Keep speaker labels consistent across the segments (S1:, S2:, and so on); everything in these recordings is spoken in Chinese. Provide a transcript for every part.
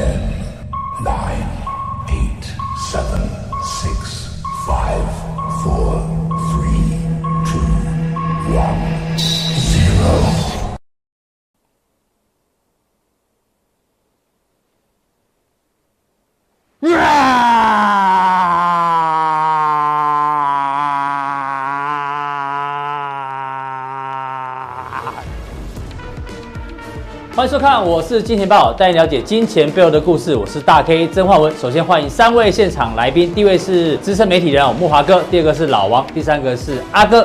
S1: Yeah. 看，我是金钱豹，带你了解金钱背后的故事。我是大 K 曾焕文。首先欢迎三位现场来宾，第一位是资深媒体人木华哥，第二个是老王，第三个是阿哥。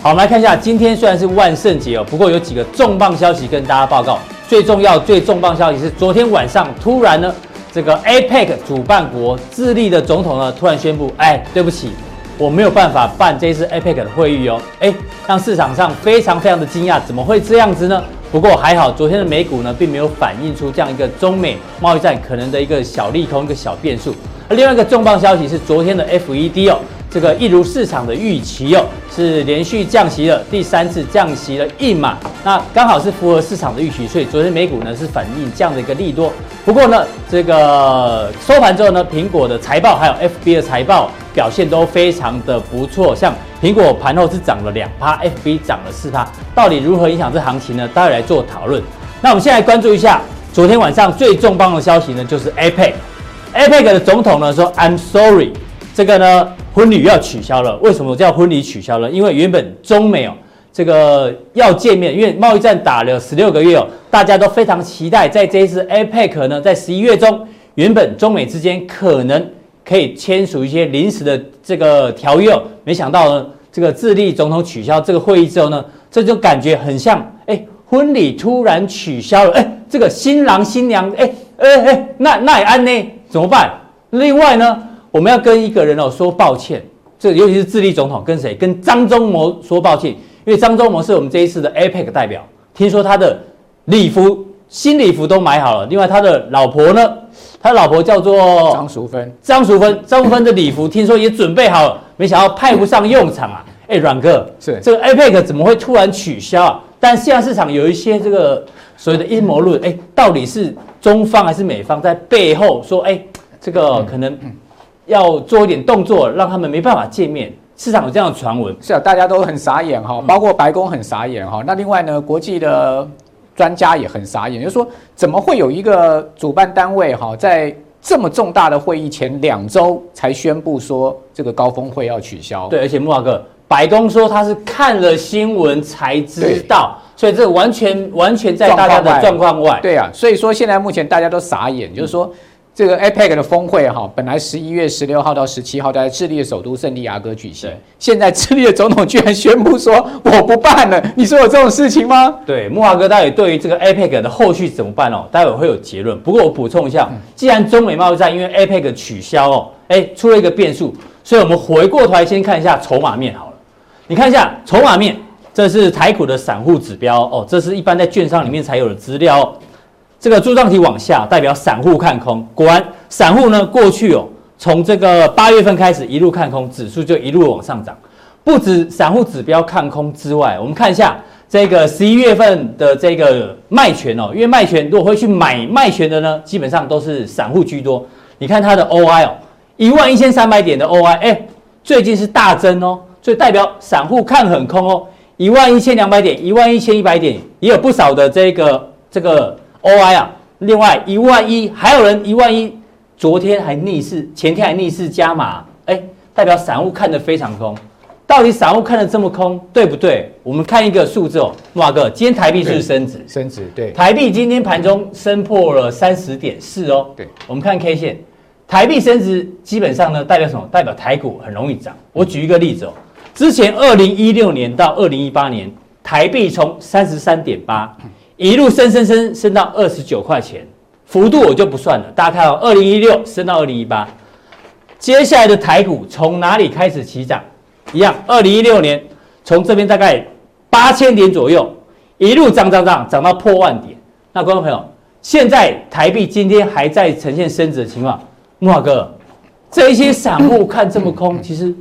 S1: 好，我们来看一下，今天虽然是万圣节哦，不过有几个重磅消息跟大家报告。最重要、最重磅消息是，昨天晚上突然呢，这个 APEC 主办国智利的总统呢，突然宣布，哎，对不起，我没有办法办这次 APEC 的会议哦，哎，让市场上非常非常的惊讶，怎么会这样子呢？不过还好，昨天的美股呢，并没有反映出这样一个中美贸易战可能的一个小利空、一个小变数。而另外一个重磅消息是，昨天的 FED 哦，这个一如市场的预期哦，是连续降息了第三次降息了一码，那刚好是符合市场的预期，所以昨天美股呢是反映这样的一个利多。不过呢，这个收盘之后呢，苹果的财报还有 FB 的财报表现都非常的不错，像。苹果盘后是涨了两趴，FB 涨了四趴，到底如何影响这行情呢？待会来做讨论。那我们现在关注一下昨天晚上最重磅的消息呢，就是 APEC。APEC 的总统呢说：“I'm sorry，这个呢婚礼要取消了。为什么叫婚礼取消了？因为原本中美哦这个要见面，因为贸易战打了十六个月哦，大家都非常期待在这一次 APEC 呢，在十一月中，原本中美之间可能。”可以签署一些临时的这个条约哦，没想到呢，这个智利总统取消这个会议之后呢，这就感觉很像，哎，婚礼突然取消了，哎，这个新郎新娘，哎，哎哎，那那也安呢？怎么办？另外呢，我们要跟一个人哦说抱歉，这尤其是智利总统跟谁？跟张忠谋说抱歉，因为张忠谋是我们这一次的 APEC 代表，听说他的礼服新礼服都买好了，另外他的老婆呢？他老婆叫做
S2: 张淑芬，
S1: 张淑芬，张淑芬的礼服听说也准备好了，没想到派不上用场啊！哎，阮哥，是这个 APEC 怎么会突然取消啊？但现在市场有一些这个所谓的阴谋论，哎，到底是中方还是美方在背后说，哎，这个可能要做一点动作，让他们没办法见面？市场有这样的传闻，
S2: 是啊，大家都很傻眼哈，包括白宫很傻眼哈。那另外呢，国际的。专家也很傻眼，就是说，怎么会有一个主办单位哈，在这么重大的会议前两周才宣布说这个高峰会要取消？
S1: 对，而且木华哥，白宫说他是看了新闻才知道，所以这完全完全在大家的状况外。
S2: 对啊，所以说现在目前大家都傻眼，就是说。这个 APEC 的峰会哈，本来十一月十六号到十七号在智利的首都圣地亚哥举行。现在智利的总统居然宣布说我不办了，你说有这种事情吗？
S1: 对，木华哥，待会对于这个 APEC 的后续怎么办哦？待会会有结论。不过我补充一下，既然中美贸易战因为 APEC 取消哦，哎，出了一个变数，所以我们回过头来先看一下筹码面好了。你看一下筹码面，这是台股的散户指标哦，这是一般在券商里面才有的资料哦。这个柱状体往下代表散户看空，果然散户呢过去哦，从这个八月份开始一路看空，指数就一路往上涨。不止散户指标看空之外，我们看一下这个十一月份的这个卖权哦，因为卖权如果会去买卖权的呢，基本上都是散户居多。你看它的 OI 哦，一万一千三百点的 OI，哎，最近是大增哦，所以代表散户看很空哦。一万一千两百点，一万一千一百点，也有不少的这个这个。OI 啊，另外一万一，还有人一万一，昨天还逆势，前天还逆势加码，哎，代表散户看得非常空。到底散户看得这么空，对不对？我们看一个数字哦，木华哥，今天台币是不是升值？
S2: 升值，对。
S1: 台币今天盘中升破了三十点四哦。对。我们看 K 线，台币升值基本上呢，代表什么？代表台股很容易涨。我举一个例子哦，之前二零一六年到二零一八年，台币从三十三点八。一路升升升升到二十九块钱，幅度我就不算了。大家看到二零一六升到二零一八，接下来的台股从哪里开始起涨？一样，二零一六年从这边大概八千点左右，一路涨涨涨涨到破万点。那观众朋友，现在台币今天还在呈现升值的情况。木华哥，这一些散户看这么空，其实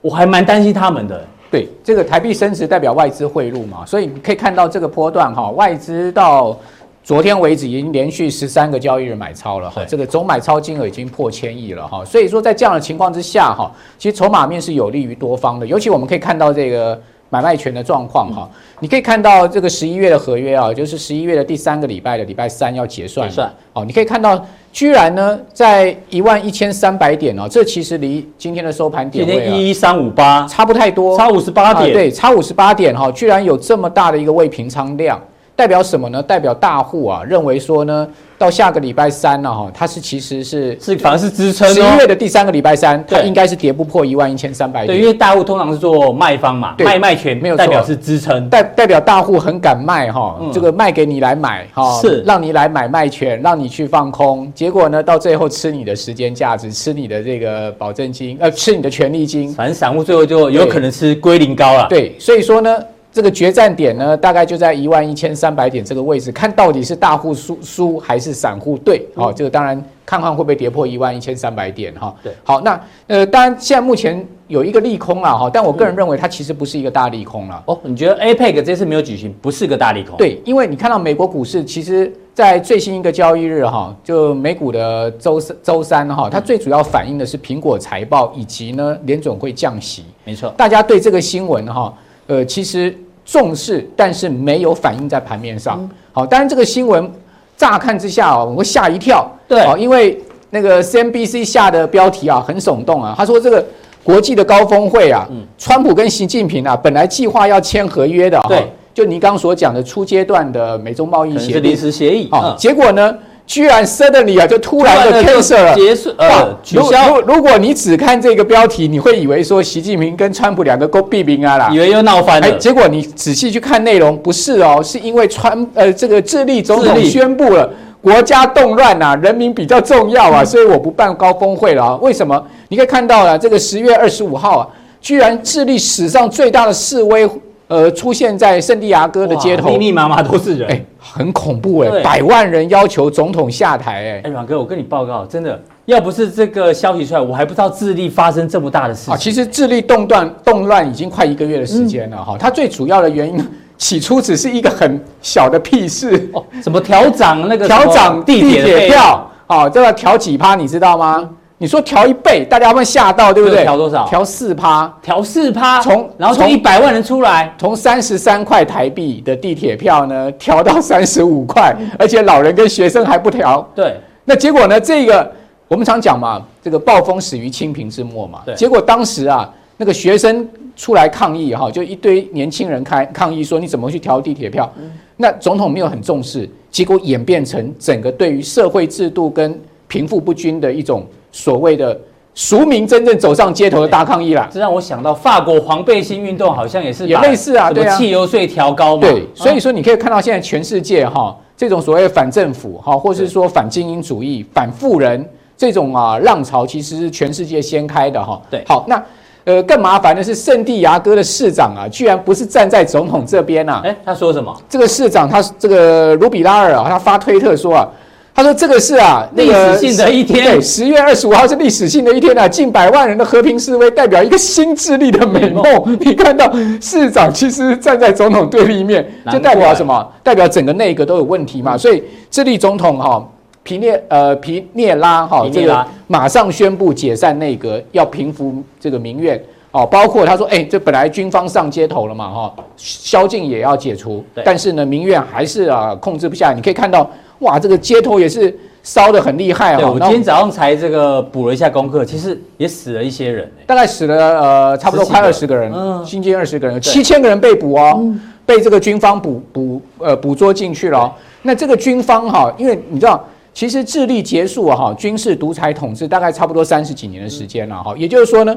S1: 我还蛮担心他们的。
S2: 对，这个台币升值代表外资汇入嘛，所以你可以看到这个波段哈，外资到昨天为止已经连续十三个交易日买超了哈，这个总买超金额已经破千亿了哈，所以说在这样的情况之下哈，其实筹码面是有利于多方的，尤其我们可以看到这个买卖权的状况哈，你可以看到这个十一月的合约啊，就是十一月的第三个礼拜的礼拜三要结算，
S1: 结算。
S2: 哦，你可以看到居然呢在一万一千三百点哦，这其实离今天的收盘点
S1: 今天一一三五八，
S2: 差不太多，
S1: 差五十八点，
S2: 啊对，差五十八点哈，居然有这么大的一个未平仓量。代表什么呢？代表大户啊认为说呢，到下个礼拜三了，哈，它是其实是
S1: 是反而是支撑。
S2: 十一月的第三个礼拜三，它
S1: 对
S2: 应该是跌不破一万一千三百点。
S1: 对，因为大户通常是做卖方嘛，
S2: 对
S1: 卖卖权
S2: 没有
S1: 代表是支撑。
S2: 代代表大户很敢卖哈，
S1: 嗯
S2: 这个卖给你来买哈，
S1: 是
S2: 让你来买卖权，让你去放空，结果呢，到最后吃你的时间价值，吃你的这个保证金，呃，吃你的权利金。
S1: 反正散户最后就有可能吃归零高了。
S2: 对，所以说呢。这个决战点呢，大概就在一万一千三百点这个位置，看到底是大户输输还是散户对？哦，这个当然看看会不会跌破一万一千三百点哈。
S1: 对，
S2: 好，那呃，当然现在目前有一个利空了哈，但我个人认为它其实不是一个大利空了。
S1: 哦，你觉得 APEC 这次没有举行，不是个大利空？
S2: 对，因为你看到美国股市，其实在最新一个交易日哈，就美股的周三周三哈，它最主要反映的是苹果财报以及呢联总会降息。
S1: 没错，
S2: 大家对这个新闻哈。呃，其实重视，但是没有反映在盘面上。好，当然这个新闻乍看之下哦，我会吓一跳。
S1: 对，
S2: 因为那个 CNBC 下的标题啊，很耸动啊。他说这个国际的高峰会啊，川普跟习近平啊，本来计划要签合约的。
S1: 对，
S2: 就你刚刚所讲的初阶段的美中贸易协
S1: 定，临时协议。
S2: 啊，结果呢？居然 suddenly 啊，就突然的 cancel 了，
S1: 结束呃取消。
S2: 如如果你只看这个标题，你会以为说习近平跟川普两个勾毙名啊啦，
S1: 以为又闹翻了。
S2: 哎，结果你仔细去看内容，不是哦，是因为川呃这个智利总统宣布了国家动乱啊，人民比较重要啊，所以我不办高峰会了啊。为什么？你可以看到了，这个十月二十五号啊，居然智利史上最大的示威。呃，出现在圣地亚哥的街头，
S1: 密密麻麻都是人，
S2: 哎，很恐怖哎，百万人要求总统下台。哎，
S1: 哎，阮哥，我跟你报告，真的，要不是这个消息出来，我还不知道智利发生这么大的事情。啊，
S2: 其实智利动乱动乱已经快一个月的时间了哈，它最主要的原因，起初只是一个很小的屁事，
S1: 哦，什么调涨那个
S2: 调涨地铁票，啊，这个调几趴，你知道吗？你说调一倍，大家会吓到，对不对？
S1: 调多少？
S2: 调四趴，
S1: 调四趴，
S2: 从
S1: 然后从一百万人出来，
S2: 从三十三块台币的地铁票呢，调到三十五块，而且老人跟学生还不调。
S1: 对，
S2: 那结果呢？这个我们常讲嘛，这个暴风始于清平之末嘛。
S1: 对。
S2: 结果当时啊，那个学生出来抗议哈，就一堆年轻人开抗议说，你怎么去调地铁票？嗯。那总统没有很重视，结果演变成整个对于社会制度跟贫富不均的一种。所谓的俗民真正走上街头的大抗议啦，
S1: 这让我想到法国黄背心运动，好像也是
S2: 也类似啊，对啊，
S1: 汽油税调高嘛，
S2: 对，所以说你可以看到现在全世界哈，这种所谓反政府哈，或是说反精英主义、反富人这种啊浪潮，其实是全世界掀开的哈。
S1: 对，
S2: 好，那呃更麻烦的是圣地牙哥的市长啊，居然不是站在总统这边啊，
S1: 哎，他说什么？
S2: 这个市长他这个卢比拉尔啊，他发推特说啊。他说：“这个是啊，
S1: 历史性的一天。
S2: 对，十月二十五号是历史性的一天啊，近百万人的和平示威，代表一个新智利的美梦。你看到市长其实站在总统对立面，就代表什么？代表整个内阁都有问题嘛。所以智利总统哈皮涅呃皮涅拉哈这个马上宣布解散内阁，要平复这个民怨哦。包括他说，哎，这本来军方上街头了嘛哈，宵禁也要解除，但是呢民怨还是啊控制不下。你可以看到。”哇，这个街头也是烧得很厉害啊！
S1: 我今天早上才这个补了一下功课，其实也死了一些人，
S2: 大概死了呃差不多快二十个人，嗯，新近二十个人，七千个人被捕哦，被这个军方捕捕呃捕捉进去了哦。那这个军方哈，因为你知道，其实智利结束哈军事独裁统治大概差不多三十几年的时间了哈，也就是说呢，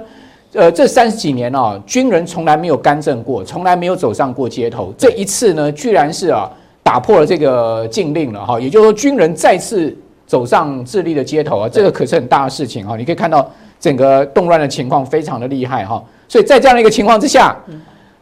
S2: 呃这三十几年啊，军人从来没有干政过，从来没有走上过街头，这一次呢，居然是啊。打破了这个禁令了哈，也就是说军人再次走上智利的街头啊，这个可是很大的事情哈。你可以看到整个动乱的情况非常的厉害哈，所以在这样的一个情况之下，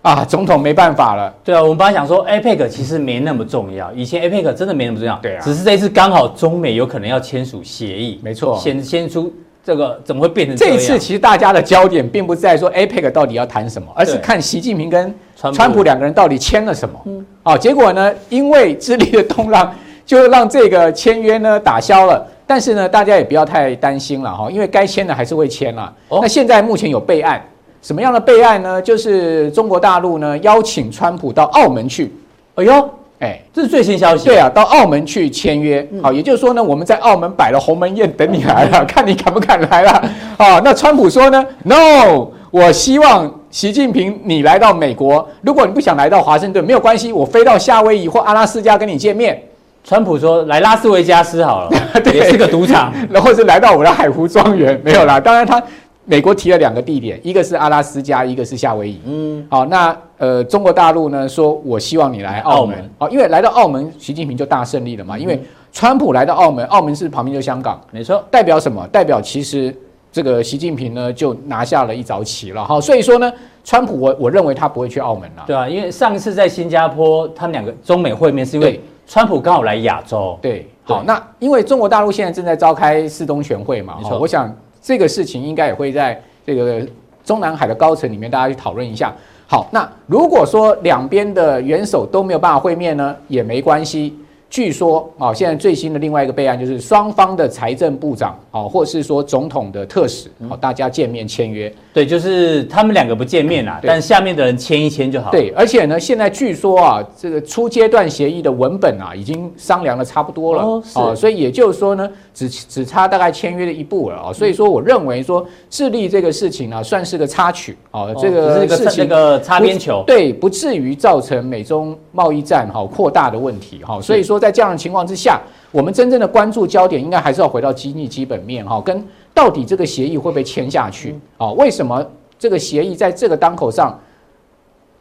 S2: 啊，总统没办法了。
S1: 对啊，我们本来想说 APEC 其实没那么重要，以前 APEC 真的没那么重要，
S2: 对啊，
S1: 只是这次刚好中美有可能要签署协议，
S2: 没错，
S1: 先先出。这个怎么会变成
S2: 这一次？其实大家的焦点并不在说 APEC 到底要谈什么，而是看习近平跟川普两个人到底签了什么。嗯，哦，结果呢，因为智利的动乱，就让这个签约呢打消了。但是呢，大家也不要太担心了哈，因为该签的还是会签了。哦、那现在目前有备案，什么样的备案呢？就是中国大陆呢邀请川普到澳门去。
S1: 哎呦，哎，这是最新消息。
S2: 对啊，到澳门去签约。好、嗯，也就是说呢，我们在澳门摆了鸿门宴等你来了，看你敢不敢来了。啊，那川普说呢？No，我希望习近平你来到美国。如果你不想来到华盛顿，没有关系，我飞到夏威夷或阿拉斯加跟你见面。
S1: 川普说：“来拉斯维加斯好了，对也是个赌场，
S2: 然后是来到我的海湖庄园，没有啦。当然，他美国提了两个地点，一个是阿拉斯加，一个是夏威夷。嗯，好，那呃，中国大陆呢说，我希望你来澳门，哦，因为来到澳门，习近平就大胜利了嘛。因为川普来到澳门，澳门是旁边就香港，
S1: 没错，
S2: 代表什么？代表其实这个习近平呢就拿下了一早棋了。哈，所以说呢，川普我我认为他不会去澳门了，
S1: 对啊，因为上一次在新加坡，他们两个中美会面是因为。川普刚好来亚洲，
S2: 对，好，那因为中国大陆现在正在召开四中全会嘛，我想这个事情应该也会在这个中南海的高层里面大家去讨论一下。好，那如果说两边的元首都没有办法会面呢，也没关系。据说啊，现在最新的另外一个备案就是双方的财政部长啊，或是说总统的特使，好，大家见面签约。
S1: 对，就是他们两个不见面啦，但下面的人签一签就好。
S2: 对，而且呢，现在据说啊，这个初阶段协议的文本啊，已经商量的差不多了。哦，是。所以也就是说呢，只只差大概签约的一步了啊。所以说，我认为说智利这个事情呢，算是个插曲啊，这个事情
S1: 那个擦边球，
S2: 对，不至于造成美中贸易战哈扩大的问题哈。所以说。在这样的情况之下，我们真正的关注焦点应该还是要回到经济基本面哈，跟到底这个协议会不会签下去啊？为什么这个协议在这个当口上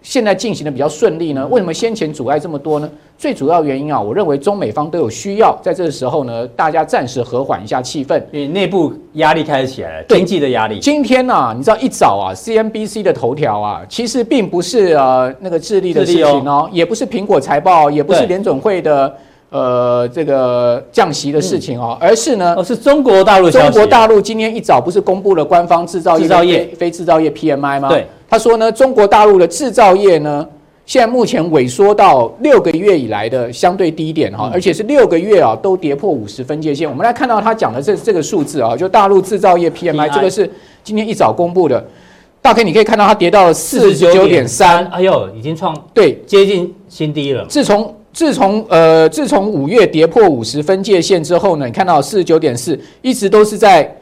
S2: 现在进行的比较顺利呢？为什么先前阻碍这么多呢？最主要原因啊，我认为中美方都有需要，在这个时候呢，大家暂时和缓一下气氛，
S1: 因为内部压力开始起来了，经济的压力。
S2: 今天呢、啊，你知道一早啊，CNBC 的头条啊，其实并不是呃那个智利的事情哦，也不是苹果财报，也不是联准会的。呃，这个降息的事情哦，而是呢，
S1: 哦，是中国大陆。
S2: 中国大陆今天一早不是公布了官方制造业、制造业、非制造业 PMI 吗？
S1: 对，
S2: 他说呢，中国大陆的制造业呢，现在目前萎缩到六个月以来的相对低点哈，而且是六个月啊都跌破五十分界线。我们来看到他讲的这这个数字啊，就大陆制造业 PMI，这个是今天一早公布的。大 K，你可以看到它跌到了四十九点三，
S1: 哎呦，已经创
S2: 对
S1: 接近新低了。
S2: 自从自从呃，自从五月跌破五十分界线之后呢，你看到四十九点四，一直都是在。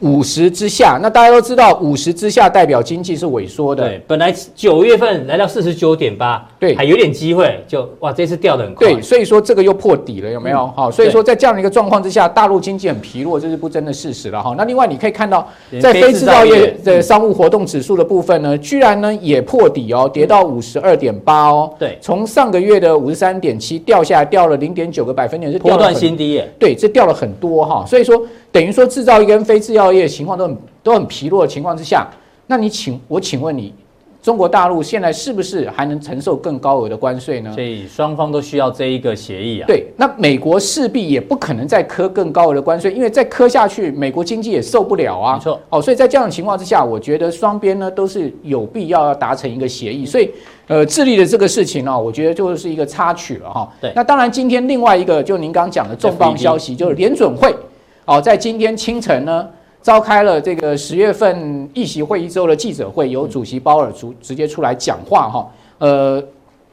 S2: 五十之下，那大家都知道，五十之下代表经济是萎缩的。
S1: 对，本来九月份来到四十九点八，对，还有点机会，就哇，这次掉的很快。
S2: 对，所以说这个又破底了，有没有？好、嗯，所以说在这样的一个状况之下，大陆经济很疲弱，这是不争的事实了哈。那另外你可以看到，在非制造业的商务活动指数的部分呢，居然呢也破底哦，跌到五十二点八哦。
S1: 对，
S2: 从上个月的五十三点七掉下来，掉了零点九个百分点，是
S1: 波段新低耶。
S2: 对，这掉了很多哈，所以说。等于说制造业跟非制造业情况都很都很疲弱的情况之下，那你请我请问你，中国大陆现在是不是还能承受更高额的关税呢？
S1: 所以双方都需要这一个协议啊。
S2: 对，那美国势必也不可能再磕更高额的关税，因为再磕下去，美国经济也受不了啊。
S1: 没错。
S2: 哦，所以在这样的情况之下，我觉得双边呢都是有必要要达成一个协议。所以，呃，智利的这个事情呢，我觉得就是一个插曲了哈。
S1: 对。
S2: 那当然，今天另外一个就您刚刚讲的重磅消息，就是联准会。哦，在今天清晨呢，召开了这个十月份议席会议之后的记者会，由主席鲍尔直直接出来讲话哈。呃，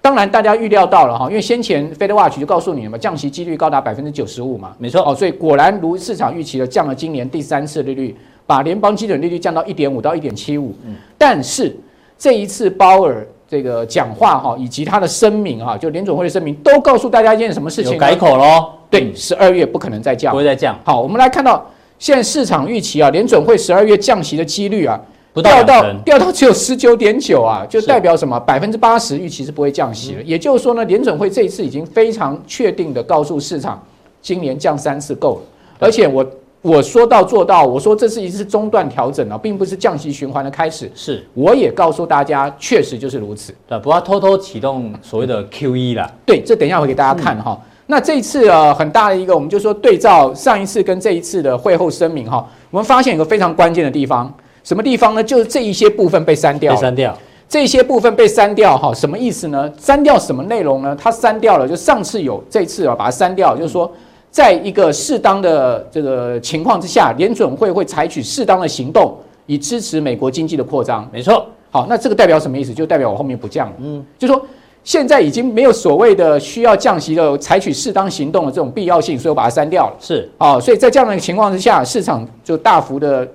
S2: 当然大家预料到了哈，因为先前 FedWatch 就告诉你了嘛，降息几率高达百分之九十五嘛，
S1: 没错。
S2: 哦，所以果然如市场预期的，降了今年第三次利率，把联邦基准利率降到一点五到一点七五。嗯，但是这一次鲍尔这个讲话哈，以及他的声明哈，就联准会的声明，都告诉大家一件什么事情？
S1: 改口喽。
S2: 对，十二月不可能再降，
S1: 不会再降。
S2: 好，我们来看到现在市场预期啊，联准会十二月降息的几率啊，
S1: 不到
S2: 掉到掉到只有十九点九啊，就代表什么？百分之八十预期是不会降息的。也就是说呢，联准会这一次已经非常确定的告诉市场，今年降三次够了。而且我我说到做到，我说这是一次中断调整啊，并不是降息循环的开始。
S1: 是，
S2: 我也告诉大家，确实就是如此。
S1: 对，不要偷偷启动所谓的 QE 啦。
S2: 对，这等一下我给大家看哈。那这一次啊，很大的一个，我们就说对照上一次跟这一次的会后声明哈，我们发现有个非常关键的地方，什么地方呢？就是这一些部分被删掉。
S1: 被删掉。
S2: 这些部分被删掉哈，什么意思呢？删掉什么内容呢？它删掉了，就上次有，这次啊把它删掉，就是说，在一个适当的这个情况之下，联准会会采取适当的行动，以支持美国经济的扩张。
S1: 没错，
S2: 好，那这个代表什么意思？就代表我后面不降了。嗯，就说现在已经没有所谓的需要降息的、采取适当行动的这种必要性，所以我把它删掉了。
S1: 是，
S2: 啊，所以在这样的情况之下，市场就大幅的。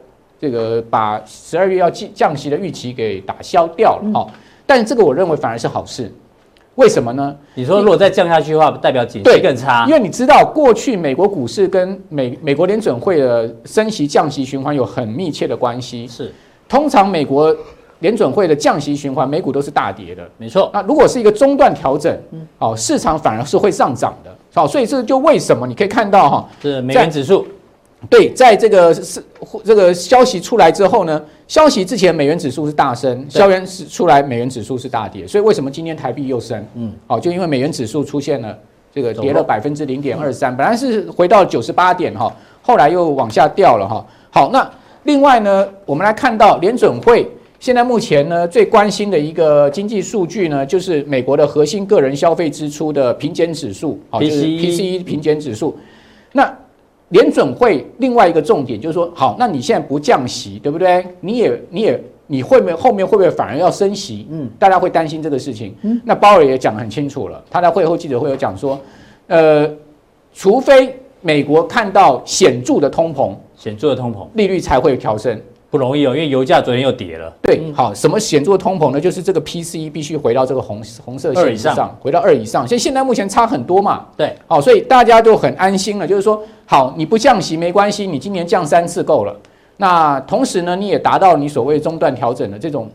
S2: 这个把十二月要降降息的预期给打消掉了哈，但是这个我认为反而是好事，为什么呢？
S1: 你说如果再降下去的话，代表景气更差，
S2: 因为你知道过去美国股市跟美美国联准会的升息降息循环有很密切的关系，
S1: 是
S2: 通常美国联准会的降息循环，美股都是大跌的，
S1: 没错。
S2: 那如果是一个中断调整，哦，市场反而是会上涨的，好，所以这就为什么你可以看到哈，
S1: 是美元指数。
S2: 对，在这个是这个消息出来之后呢，消息之前美元指数是大升，消息出来美元指数是大跌，所以为什么今天台币又升？嗯，好，就因为美元指数出现了这个跌了百分之零点二三，本来是回到九十八点哈，后来又往下掉了哈。好，那另外呢，我们来看到联准会现在目前呢最关心的一个经济数据呢，就是美国的核心个人消费支出的平减指数，好，就是 PCE 平减指数，那。联准会另外一个重点就是说，好，那你现在不降息，对不对？你也，你也，你会不会后面会不会反而要升息？嗯，大家会担心这个事情。嗯，那鲍尔也讲得很清楚了，他在会后记者会有讲说，呃，除非美国看到显著的通膨，
S1: 显著的通膨，
S2: 利率才会调升。
S1: 不容易哦，因为油价昨天又跌了。
S2: 对，好，什么显著的通膨呢？就是这个 PCE 必须回到这个红红色线以上，回到二以上。现现在目前差很多嘛。
S1: 对，
S2: 好，所以大家都很安心了，就是说，好，你不降息没关系，你今年降三次够了。那同时呢，你也达到你所谓中断调整的这种，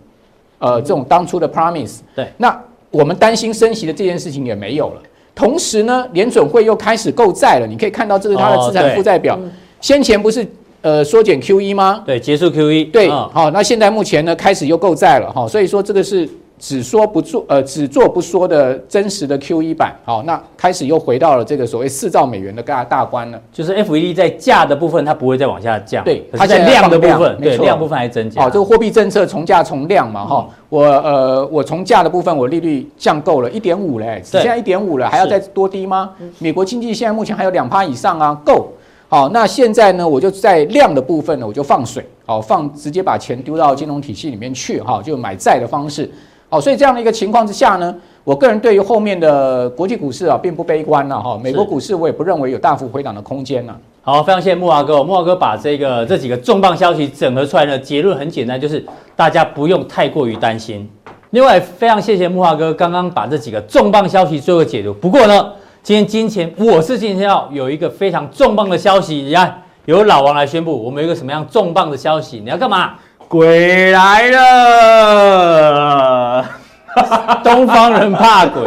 S2: 呃，这种当初的 promise。
S1: 对，
S2: 那我们担心升息的这件事情也没有了。同时呢，联准会又开始购债了。你可以看到这是它的资产负债表，先前不是。呃，缩减 QE 吗？
S1: 对，结束 QE。
S2: 对，好、哦，那现在目前呢，开始又购债了哈，所以说这个是只说不做，呃，只做不说的真实的 QE 版。好，那开始又回到了这个所谓四兆美元的大大关了。
S1: 就是 FED 在价的部分，它不会再往下降。
S2: 对，
S1: 它在量的部分，对，量部分还增加。
S2: 好，这个货币政策从价从量嘛，哈、嗯，我呃，我从价的部分，我利率降够了一点五嘞，现在一点五了，还要再多低吗？美国经济现在目前还有两趴以上啊，够。好，那现在呢，我就在量的部分呢，我就放水，好，放直接把钱丢到金融体系里面去，哈，就买债的方式，好，所以这样的一个情况之下呢，我个人对于后面的国际股市啊，并不悲观了，哈，美国股市我也不认为有大幅回档的空间了。
S1: 好，非常谢谢木华哥，木华哥把这个这几个重磅消息整合出来的结论很简单，就是大家不用太过于担心。另外，非常谢谢木华哥刚刚把这几个重磅消息做个解读。不过呢。今天金钱，我是金钱豹，有一个非常重磅的消息，你看，由老王来宣布，我们有一个什么样重磅的消息？你要干嘛？
S3: 鬼来了！
S1: 东方人怕鬼。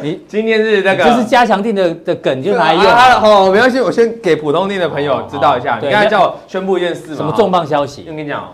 S1: 你
S3: 今天是那个，
S1: 就是加强定的的梗，就拿来用。
S3: 哦，没关系，我先给普通定的朋友知道一下。你刚才叫我宣布一件事，
S1: 什么重磅消息？
S3: 我跟你讲。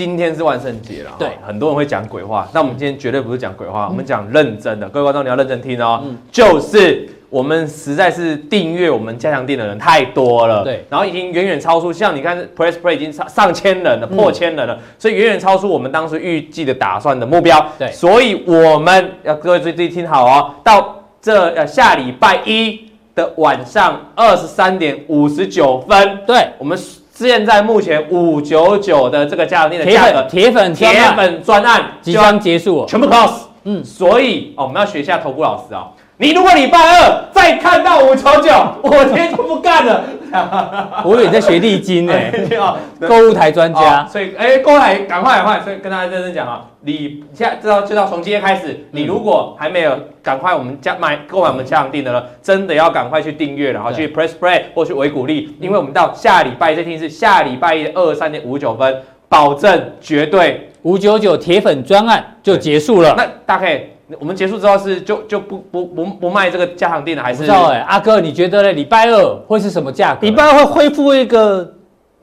S3: 今天是万圣节了，
S1: 对，
S3: 很多人会讲鬼话，那我们今天绝对不是讲鬼话，我们讲认真的。各位观众，你要认真听哦。就是我们实在是订阅我们加强店的人太多了，
S1: 对，
S3: 然后已经远远超出，像你看 Press Play 已经上上千人了，破千人了，所以远远超出我们当时预计的打算的目标。
S1: 对，
S3: 所以我们要各位注意听好哦，到这呃下礼拜一的晚上二十三点五十九分，
S1: 对我
S3: 们。现在目前五九九的这个加强錠的价格，
S1: 铁粉
S3: 铁粉专案
S1: 即将结束，
S3: 全部 close。嗯，所以哦，我们要学一下投顾老师啊、哦。你如果礼拜二再看到五九九，我今天就不干了。
S1: 我以为你在学历经呢，购物台专家。
S3: 所以，哎，购物台赶快赶快，所以跟大家认真讲啊，你现在知道知道从今天开始，你如果还没有赶快我们加买购买我们加强錠的了，真的要赶快去订阅，然后去 Press Play 或去维股力，因为我们到下礼拜这天是下礼拜一的二三点五九分，保证绝对
S1: 五九九铁粉专案就结束了。
S3: 那大概。我们结束之后是就就不不不不卖这个加强錠了，还是？不
S1: 知道哎，阿哥，你觉得呢？礼拜二会是什么价格？
S4: 礼拜二会恢复一个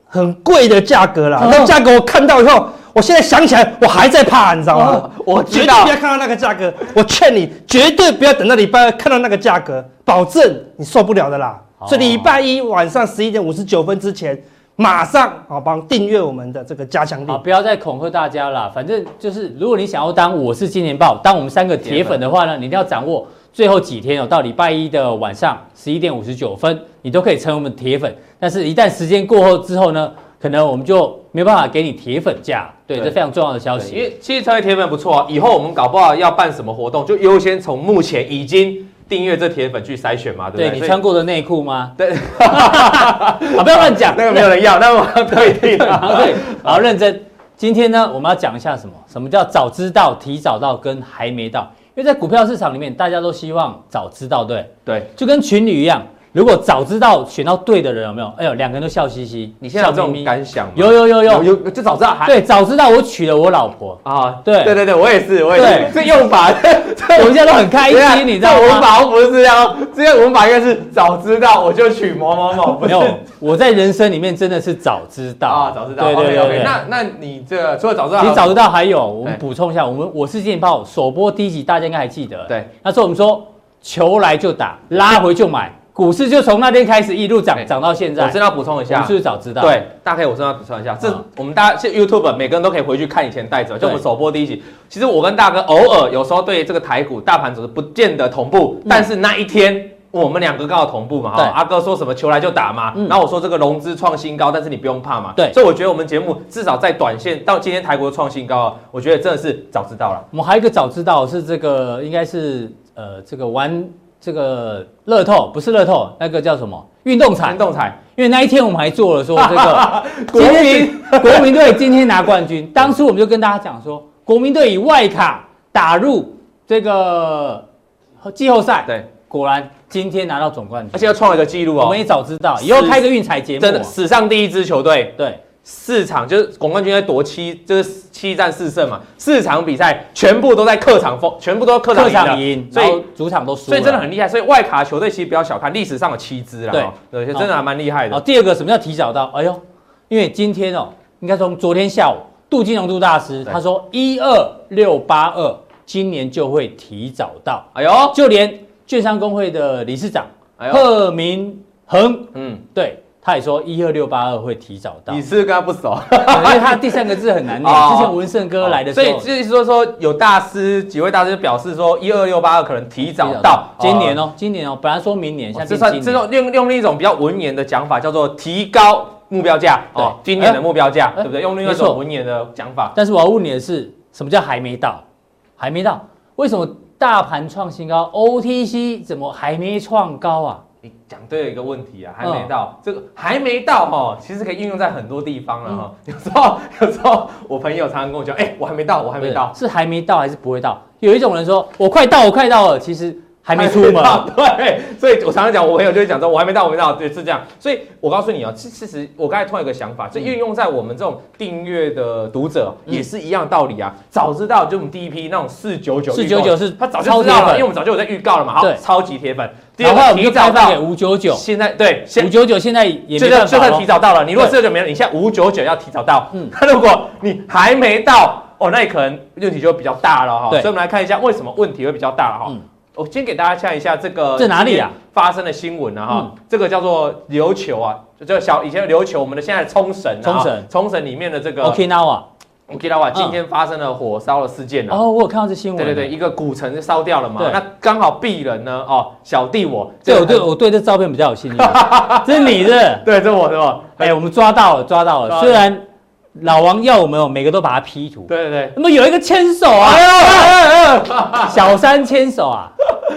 S4: 很贵的价格啦。那价格我看到以后，我现在想起来我还在怕，你知道吗？我绝对不要看到那个价格，我劝你绝对不要等到礼拜二看到那个价格，保证你受不了的啦。所以礼拜一晚上十一点五十九分之前，马上啊帮订阅我们的这个加强力。
S1: 好，不要再恐吓大家了。反正就是，如果你想要当我是金钱爆，当我们三个铁粉的话呢，你一定要掌握最后几天哦，到礼拜一的晚上十一点五十九分，你都可以成为我们铁粉。但是，一旦时间过后之后呢，可能我们就没有办法给你铁粉价。对，对这非常重要的消息。
S3: 因为其实成为铁粉不错啊，以后我们搞不好要办什么活动，就优先从目前已经。订阅这铁粉去筛选嘛，对不对？
S1: 对，你穿过的内裤吗？
S3: 对，
S1: 好，不要乱讲，
S3: 那个没有人要，那我可以订的。
S1: 对，好认真。今天呢，我们要讲一下什么？什么叫早知道、提早到跟还没到？因为在股票市场里面，大家都希望早知道，对
S3: 对，
S1: 就跟情侣一样。如果早知道选到对的人有没有？哎呦，两个人都笑嘻嘻。
S3: 你现在有这种感想吗？
S1: 有有有有
S3: 有，就早知道还
S1: 对，早知道我娶了我老婆啊！对
S3: 对对对，我也是，我也是。这用法，
S1: 我们现在都很开心，你知道吗？
S3: 文法不是这样，这个文法应该是早知道我就娶某某某。
S1: 没有，我在人生里面真的是早知道
S3: 啊，早知道。
S1: 对对对。
S3: 那那你这个除了早知道，
S1: 你早知道还有，我们补充一下，我们我是金钱爆首播第一集，大家应该还记得。
S3: 对，
S1: 那时候我们说求来就打，拉回就买。股市就从那天开始一路涨，涨到现在。
S3: 我真的要补充一下，
S1: 我是不是早知道？
S3: 对，大概我真的要补充一下，这我们大家是 YouTube 每个人都可以回去看以前带着，就我们首播第一集。其实我跟大哥偶尔有时候对这个台股大盘走势不见得同步，但是那一天我们两个刚好同步嘛。哈，阿哥说什么球来就打嘛，然后我说这个融资创新高，但是你不用怕嘛。
S1: 对，
S3: 所以我觉得我们节目至少在短线到今天台股创新高啊，我觉得真的是早知道了。
S1: 我们还有一个早知道是这个应该是呃这个玩。这个乐透不是乐透，那个叫什么运动彩？
S3: 运动彩，
S1: 因为那一天我们还做了说这个 国民国民队今天拿冠军。当初我们就跟大家讲说，国民队以外卡打入这个季后赛。
S3: 对，
S1: 果然今天拿到总冠军，
S3: 而且要创了一个纪录哦。
S1: 我们也早知道，以后开个运彩节目，
S3: 真的史上第一支球队。
S1: 对。
S3: 四场就是总冠军在夺七，就是七战四胜嘛。四场比赛全部都在客场封，全部都客场赢，
S1: 所以主场都输，
S3: 所以真的很厉害。所以外卡球队其实不要小看，历史上有七支啦。对，有些，真的还蛮厉害的。
S1: 哦，第二个什么叫提早到？哎呦，因为今天哦，应该从昨天下午，杜金龙杜大师他说一二六八二今年就会提早到。哎呦，就连券商工会的理事长贺明恒，嗯，对。他也说一二六八二会提早到，
S3: 你是不是跟他不熟？
S1: 因为他第三个字很难念。之前文胜哥来的时候，
S3: 所以就是说说有大师几位大师表示说一二六八二可能提早到
S1: 今年哦，今年哦，本来说明年，现在这算
S3: 这种用用另一种比较文言的讲法，叫做提高目标价哦，今年的目标价对不对？用另一种文言的讲法。
S1: 但是我要问你的是，什么叫还没到？还没到？为什么大盘创新高，OTC 怎么还没创高啊？
S3: 你讲对了一个问题啊，还没到，这个还没到哈，其实可以应用在很多地方了哈。有时候，有时候我朋友常常跟我讲，哎，我还没到，我还没到，
S1: 是还没到还是不会到？有一种人说我快到，我快到了，其实。还没出门，
S3: 对，所以我常常讲，我朋友就会讲说，我还没到，我还没到，对，是这样。所以我告诉你啊，其其实我刚才突然有一个想法，就运用在我们这种订阅的读者也是一样道理啊。早知道就我们第一批那种四九九，
S1: 四九九是
S3: 他早就知道了，因为我们早就有在预告了嘛。好，超级铁粉。
S1: 然后提早到五九九，
S3: 现在对，
S1: 五九九现在也
S3: 就算就算提早到了，你如果四九九没了，你现在五九九要提早到。嗯，那如果你还没到，哦，那你可能问题就会比较大了哈。所以我们来看一下为什么问题会比较大了哈。我先给大家看一下这个
S1: 在哪里啊？
S3: 发生的新闻啊哈，这个叫做琉球啊，就这个小以前的琉球，我们的现在冲绳，
S1: 冲绳。
S3: 冲绳里面的这个
S1: Okinawa，Okinawa
S3: 今天发生了火烧的事件
S1: 哦，我有看到这新闻，
S3: 对对对，一个古城就烧掉了嘛，那刚好鄙人呢哦，小弟我，
S1: 对我对我对这照片比较有兴趣，这是你的，
S3: 对，这是我的，
S1: 哎，我们抓到了，抓到了，虽然。老王要我们哦，每个都把它 P 图。
S3: 对对对，
S1: 那么有一个牵手啊，哎呦哎呦，小三牵手啊，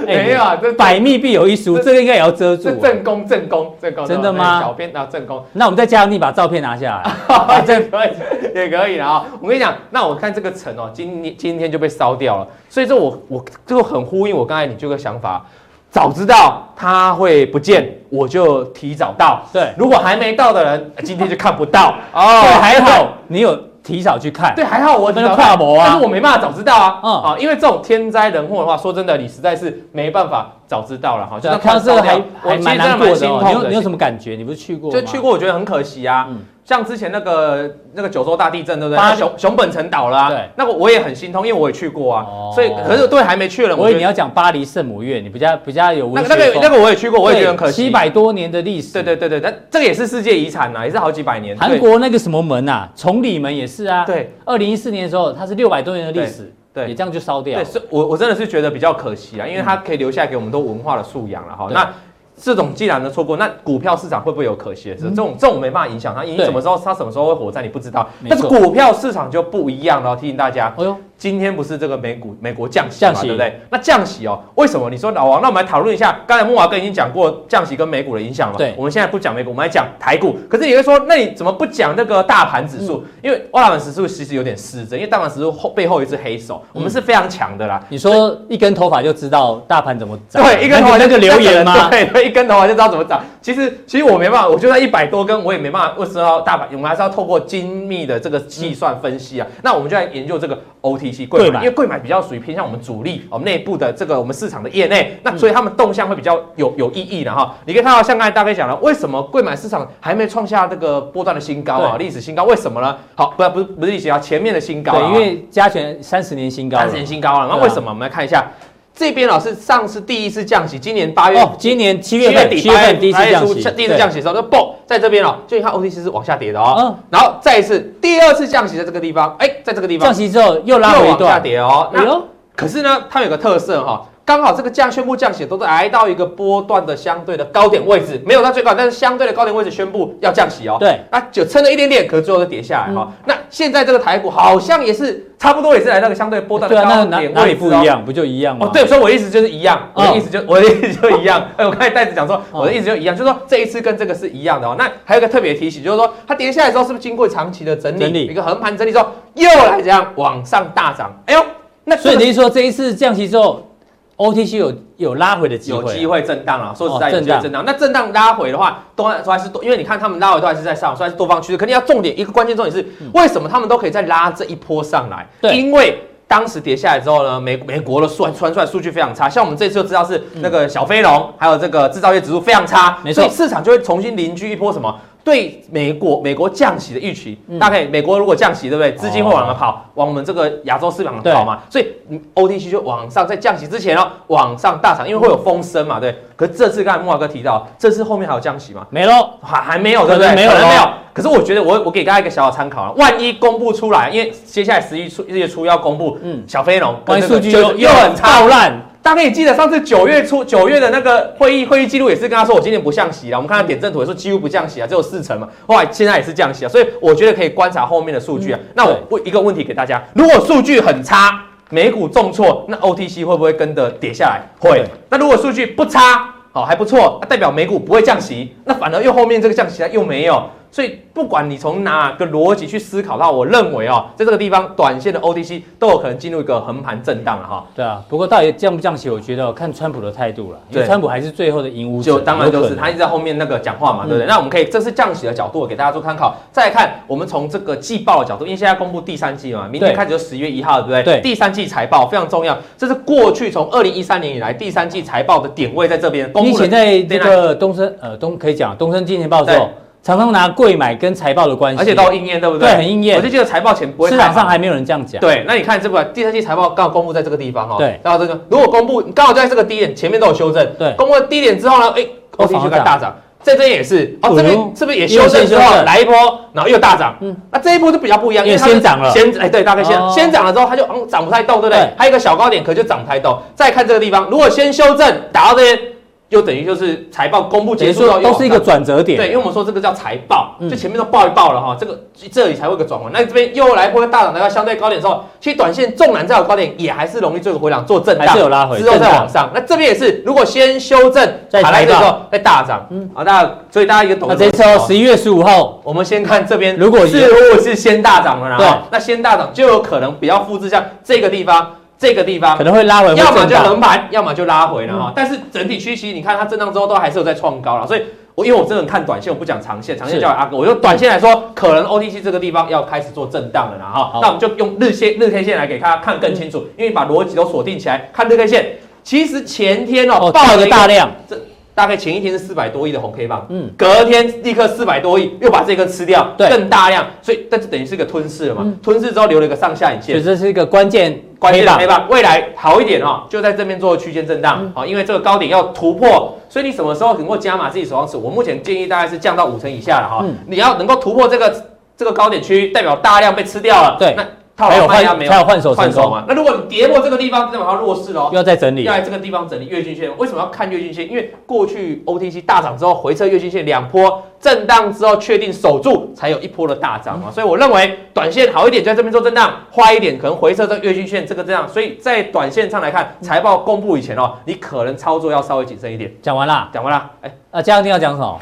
S3: 没有啊，这
S1: 百密必有一疏，这个应该也要遮住。
S3: 正宫正宫正宫，
S1: 真的吗？
S3: 小编啊，正宫。
S1: 那我们再加上你把照片拿下来，
S3: 这可以也可以了啊。我跟你讲，那我看这个城哦，今天今天就被烧掉了，所以这我我这个很呼应我刚才你这个想法。早知道他会不见，我就提早到。
S1: 对，
S3: 如果还没到的人，今天就看不到。
S1: 哦，对，还好你有提早去看。
S3: 对，还好我
S1: 那跨模啊，
S3: 但是我没办法早知道啊。嗯啊，因为这种天灾人祸的话，说真的，你实在是没办法早知道了哈。
S1: 就看到这个还还蛮难过的。你有你有什么感觉？你不是去过？
S3: 就去过，我觉得很可惜啊。像之前那个那个九州大地震，对不
S1: 对？
S3: 熊熊本城倒了啊，
S1: 对
S3: 那个我也很心痛，因为我也去过啊，
S1: 哦
S3: 所以可是对还没去了，
S1: 我以为你要讲巴黎圣母院，你比较比较有
S3: 那个那个那个我也去过，我也觉得很可惜。
S1: 七百多年的历史，
S3: 对对对对，但这个也是世界遗产呐，也是好几百年。
S1: 韩国那个什么门啊，崇礼门也是啊。
S3: 对，
S1: 二零一四年的时候，它是六百多年的历史，
S3: 对对
S1: 也这样就烧掉
S3: 对，。是我我真的是觉得比较可惜啊，因为它可以留下来给我们都文化的素养了哈。那这种既然能错过，那股票市场会不会有可惜的事？这种这种没办法影响它，因
S1: 为
S3: 什么时候它什么时候会火灾你不知道。但是股票市场就不一样了，提醒大家。
S1: 哎呦，
S3: 今天不是这个美股美国降息嘛，
S1: 息
S3: 对不对？那降息哦，为什么？你说老王，那我们来讨论一下。刚才木华哥已经讲过降息跟美股的影响了。
S1: 对
S3: 我们现在不讲美股，我们来讲台股。可是你会说，那你怎么不讲那个大盘指数？因为大盘指数其实有点失真，因为大盘指数后背后一只黑手，我们是非常强的啦。
S1: 你说一根头发就知道大盘怎么涨？
S3: 对，一根头发
S1: 那个留言吗？
S3: 对，对，一根头发就知道怎么涨。其实，其实我没办法，我就算一百多根，我也没办法。为什么大盘？我们还是要透过精密的这个计算分析啊。那我们就来研究这个 OTC 柜买，
S1: 柜买
S3: 因为贵买比较属于偏向我们主力，我们内部的这个我们市场的业内。那所以他们动向会比较有有意义的哈。你可以看到，像刚才大飞讲了，为什么贵买市场还没创下这个波段的新高啊？历史新高？为什么呢？好，不不是不是历史新高，前面的新高啊。
S1: 对，因为加权三十年新高，
S3: 三十年新高了。那为什么？我们来看一下。这边啊是上次第一次降息，今年八月
S1: 哦，今年七月份，
S3: 底
S1: 八月份第一次降息，
S3: 第一次降息的时候，就嘣，在这边哦，就你看 OTC 是往下跌的哦，
S1: 嗯。
S3: 然后再一次第二次降息在这个地方，哎，在这个地方
S1: 降息之后又拉回
S3: 往下，跌哦，那
S1: 哎，
S3: 可是呢，它有个特色哈、刚好这个降宣布降息都是来到一个波段的相对的高点位置，没有到最高，但是相对的高点位置宣布要降息哦。
S1: 对，
S3: 那就撑了一点点，可是最后就跌下来哈、那现在这个台股好像也是差不多也是来到一个相对波段的
S1: 对啊，那
S3: 高
S1: 哪哪里
S3: 点位
S1: 不一样？不就一样吗？
S3: 哦，对，所以我的意思就是一样，我的
S1: 哦
S3: 意思就、我的意思就一样。哎，我刚才 袋子讲说，我的意思就一样，就是说这一次跟这个是一样的哦。那还有一个特别提醒，就是说它跌下来之后，是不是经过长期的整理，
S1: 整理
S3: 一个横盘整理之后，又来这样往上大涨？哎呦，那这个
S1: 所以你是说这一次降息之后，OTC 有有拉回的机会？
S3: 有机会震荡啊。说实在，
S1: 哦
S3: 有机会震荡。那震荡拉回的话，都还都还是多，因为你看他们拉回都还是在上，虽然是多方趋势。肯定要重点一个关键重点是，为什么他们都可以再拉这一波上来？
S1: 对
S3: 因为。当时跌下来之后呢，美美国的算传出来数据非常差，像我们这次就知道是那个小非农，还有这个制造业指数非常差，
S1: 没错
S3: 所以市场就会重新凝聚一波什么？对美国美国降息的预期，大概美国如果降息，对不对？资金会往哪跑？往我们这个亚洲市场跑嘛。所以嗯 OTC 就往上，在降息之前哦，往上大涨，因为会有风声嘛，对。可是这次刚才木华哥提到，这次后面还有降息吗？
S1: 没喽，
S3: 还还没有，对不
S1: 对？没有
S3: 没有。可是我觉得我我给大家一个小小参考啊，万一公布出来，因为接下来十一月初要公布，
S1: 嗯
S3: 嗯，小非农跟
S1: 万一
S3: 数据
S1: 又
S3: 又很差
S1: 爆。烂，
S3: 大家可以记得上次九月初九月的那个会议会议记录也是跟他说，我今年不降息了。我们看他点阵图也说几乎不降息啊，只有四成嘛。后来现在也是降息啊，所以我觉得可以观察后面的数据啊。那我问一个问题给大家：如果数据很差，美股重挫，那 OTC 会不会跟着跌下来？
S1: 会。
S3: 那如果数据不差，好还不错，那代表美股不会降息，那反而又后面这个降息啊又没有。所以不管你从哪个逻辑去思考到，我认为哦，在这个地方短线的 OTC 都有可能进入一个横盘震荡了哈。
S1: 对啊。不过到底降不降息，我觉得看川普的态度了，因
S3: 为
S1: 川普还是最后的赢无者，
S3: 就当然就是他一直在后面那个讲话嘛，对不对？
S1: 嗯
S3: 那我们可以，这是降息的角度，给大家做参考。再来看，我们从这个季报的角度，因为现在公布第三季嘛，明天开始就十月一号，对不对？
S1: 对
S3: 第三季财报非常重要，这是过去从二零一三年以来第三季财报的点位在这边。公布了
S1: 前在那个东升呃东可以讲东升金钱报的时候
S3: 对，
S1: 常常拿贵买跟财报的关系，
S3: 而且都应验，对不对？
S1: 对很应验
S3: 我就记得财报前不会
S1: 市。场上还没有人这样讲。
S3: 对，那你看这个第三季财报刚好公布在这个地方哦。
S1: 对
S3: 然后这个如果公布刚好在这个低点，前面都有修正。
S1: 对
S3: 公布了低点之后呢，哎
S1: 哦
S3: ，OTC 就该大涨。在这边也是哦，
S1: 这
S3: 边是不是也修正之
S1: 后
S3: 来一波，然后又大涨？
S1: 嗯
S3: 嗯，那这一波就比较不一样，
S1: 因为
S3: 它
S1: 先涨了
S3: 先哎对，大概先
S1: 哦
S3: 先涨了之后，它就嗯涨不太动，对不
S1: 对
S3: 对？还有一个小高点，可就涨不太动。再看这个地方，如果先修正打到这边，又等于就是财报公布结束
S1: 都是一
S3: 个
S1: 转折点。
S3: 对，因为我们说这个叫财报，
S1: 嗯
S3: 就前面都报一报了哈，这个这里才会有个转换。那这边又来一波大涨来到相对高点的时候，其实短线纵然再有高点，也还是容易做个回档做震荡，
S1: 还是有拉回
S3: 之后再往上。那这边也是，如果先修正，
S1: 再
S3: 卡在这
S1: 抬到
S3: 时候再大涨，嗯，好，那所以大家一个懂
S1: 那
S3: 得
S1: 这次哦，十一月十五号，
S3: 我们先看这边，
S1: 如果
S3: 是如果是先大涨了，然
S1: 对
S3: 后那先大涨就有可能比较复制像这个地方，这个地方
S1: 可能会拉回，
S3: 要么就横盘，要么就拉回了哈。但是整体趋势，你看它震荡之后都还是有在创高了，所以我因为我真的很看短线，我不讲长线，长线
S1: 是
S3: 交给阿哥。我用短线来说，可能 OTC 这个地方要开始做震荡了啦哈。那我们就用日线日 K 线来给大家看更清楚，因为把逻辑都锁定起来，看日 K 线。其实前天哦
S1: 哦，
S3: 爆了
S1: 大量，
S3: 这大概前一天是四百多亿的红 K 棒，
S1: 嗯
S3: 嗯，隔天立刻四百多亿，又把这根吃掉，
S1: 对
S3: 更大量，所以但是等于是个吞噬了嘛，吞噬之后留了一个上下影线。
S1: 所以这是一个关键
S3: 关键的
S1: 黑棒。
S3: 黑棒，未来好一点哦，就在这边做区间震荡，好、因为这个高点要突破，所以你什么时候能够加码自己手上持？我目前建议大概是降到五成以下了哈、
S1: 嗯。
S3: 你要能够突破这个这个高点区，代表大量被吃掉了，
S1: 对。
S3: 那套
S1: 才有换
S3: 牢卖压没有
S1: 换手
S3: 换手嘛？那如果你跌破这个地方，代表它弱势喽
S1: 又。要再整理
S3: 要。在这个地方整理月均线，为什么要看月均线？因为过去 OTC 大涨之后回撤月均线两波震荡之后确定守住，才有一波的大涨嘛。所以我认为短线好一点就在这边做震荡，坏一点可能回撤这月均线这个震荡。所以在短线上来看，财报公布以前哦，你可能操作要稍微谨慎一点。
S1: 讲完啦，
S3: 讲完啦，哎，
S1: 啊，嘉良定要讲什么？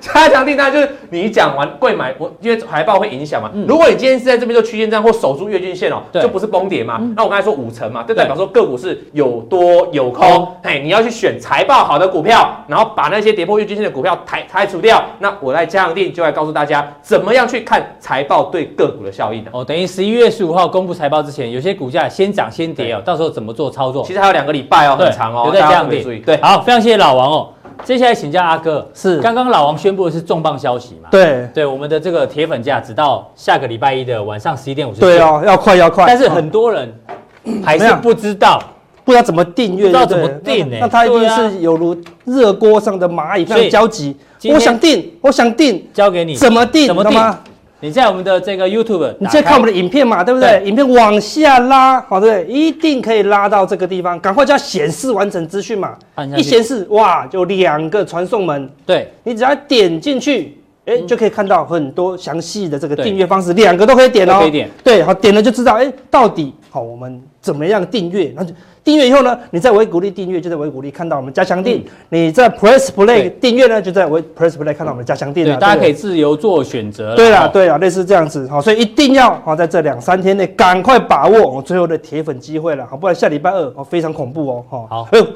S3: 加强订单就是你讲完贵买，我因为财报会影响嘛。如果你今天是在这边做区间震荡或守住月均线哦，就不是崩跌嘛。那我刚才说五成嘛，就代表说个股是有多有空。哎，你要去选财报好的股票，然后把那些跌破月均线的股票排排除掉。那我在加强定就来告诉大家，怎么样去看财报对个股的效应呢？
S1: 哦，等于十一月十五号公布财报之前，有些股价先涨先跌哦，到时候怎么做操作？
S3: 其实还有两个礼拜哦，很长哦，
S1: 留在
S3: 大
S1: 加强定。
S3: 对，
S1: 好，非常谢谢老王哦。接下来请教阿哥，
S4: 是
S1: 刚刚老王宣布的是重磅消息嘛？
S4: 对
S1: 对，我们的这个铁粉价直到下个礼拜一的晚上十一点五十。
S4: 对，哦，要快要快，
S1: 但是很多人还是不知道，
S4: 不知道怎么订阅，
S1: 不知道怎么订呢
S4: 那他一定是有如热锅上的蚂蚁，非常焦急。我想订，我想订，
S1: 交给你。
S4: 怎么订？
S1: 怎
S4: 么
S1: 订？你在我们的这个 YouTube，
S4: 你现在看我们的影片嘛，对不对？
S1: 对
S4: 影片往下拉，好，对不对？一定可以拉到这个地方，赶快就要显示完整资讯嘛一显示，哇，就两个传送门，
S1: 对
S4: 你只要点进去，哎，就可以看到很多详细的这个
S1: 对
S4: 订阅方式，两个都可以点哦。
S1: 可以点。
S4: 对，好，点了就知道，哎，到底好我们怎么样订阅？那就订阅以后呢，你在微股利订阅就在微股利看到我们加强订，你在 Press Play 订阅呢，就在维 Press Play 看到我们加强
S1: 订
S4: 对，
S1: 大家可以自由做选择了。
S4: 对啦，
S1: 哦，
S4: 对啦，类似这样子，好，所以一定要好在这两三天内赶快把握我最后的铁粉机会了，好，不然下礼拜二哦非常恐怖哦，哈，
S1: 好
S4: 哎呦，